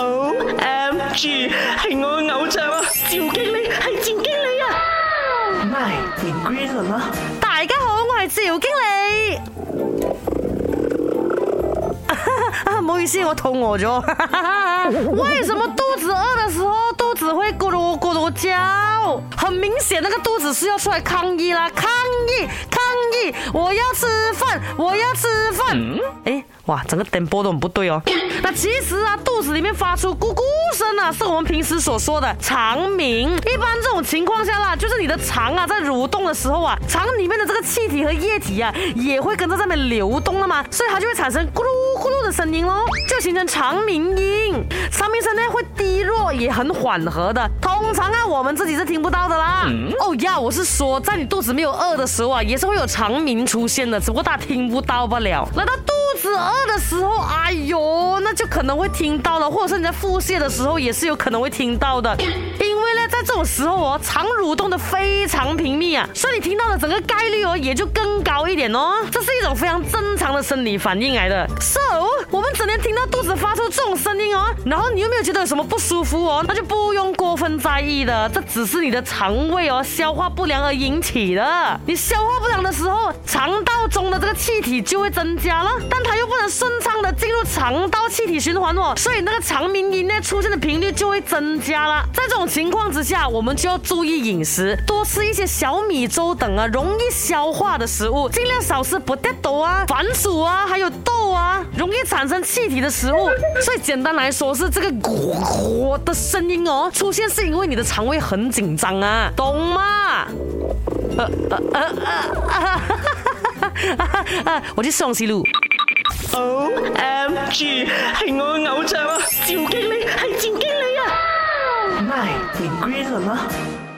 好，M G，系我嘅偶像啊！赵经理，系赵经理啊！My Green 啦！大家好，我系赵经理。啊，唔好意思，我肚饿咗。为什么肚子饿的时候，肚子会咕噜咕噜叫？很明显，那个肚子是要出来抗议啦！抗议，抗议！我要吃饭，我要吃饭！哎。哇，整个电波都很不对哦。那其实啊，肚子里面发出咕咕声呢，是我们平时所说的肠鸣。一般这种情况下啦，就是你的肠啊在蠕动的时候啊，肠里面的这个气体和液体啊，也会跟着上面流动了嘛，所以它就会产生咕噜咕噜的声音咯，就形成肠鸣音。肠鸣声呢会低弱，也很缓和的，通常啊我们自己是听不到的啦。哦呀，我是说在你肚子没有饿的时候啊，也是会有肠鸣出现的，只不过家听不到罢了。那到肚？饥二的时候，哎呦，那就可能会听到了；或者是你在腹泻的时候，也是有可能会听到的。因为呢，在这种时候哦，肠蠕动的非常频密啊，所以你听到的整个概率哦，也就更高一点哦。这是一种非常正常的生理反应来的。So。我们整天听到肚子发出这种声音哦，然后你又没有觉得有什么不舒服哦，那就不用过分在意的，这只是你的肠胃哦消化不良而引起的。你消化不良的时候，肠道中的这个气体就会增加了，但它又不能顺畅的进入肠道气体循环哦，所以那个肠鸣音呢出现的频率就会增加了。这种情况之下，我们就要注意饮食，多吃一些小米粥等啊容易消化的食物，尽量少吃不掉豆啊、番薯啊、还有豆啊，容易产产生气体的食物，最简单来说是这个“咕咕”的声音哦，出现是因为你的肠胃很紧张啊，懂吗？呃呃呃呃，哈哈哈我去送西路。O M G，系我嘅偶像啊，赵经理系赵经理啊。My Greener。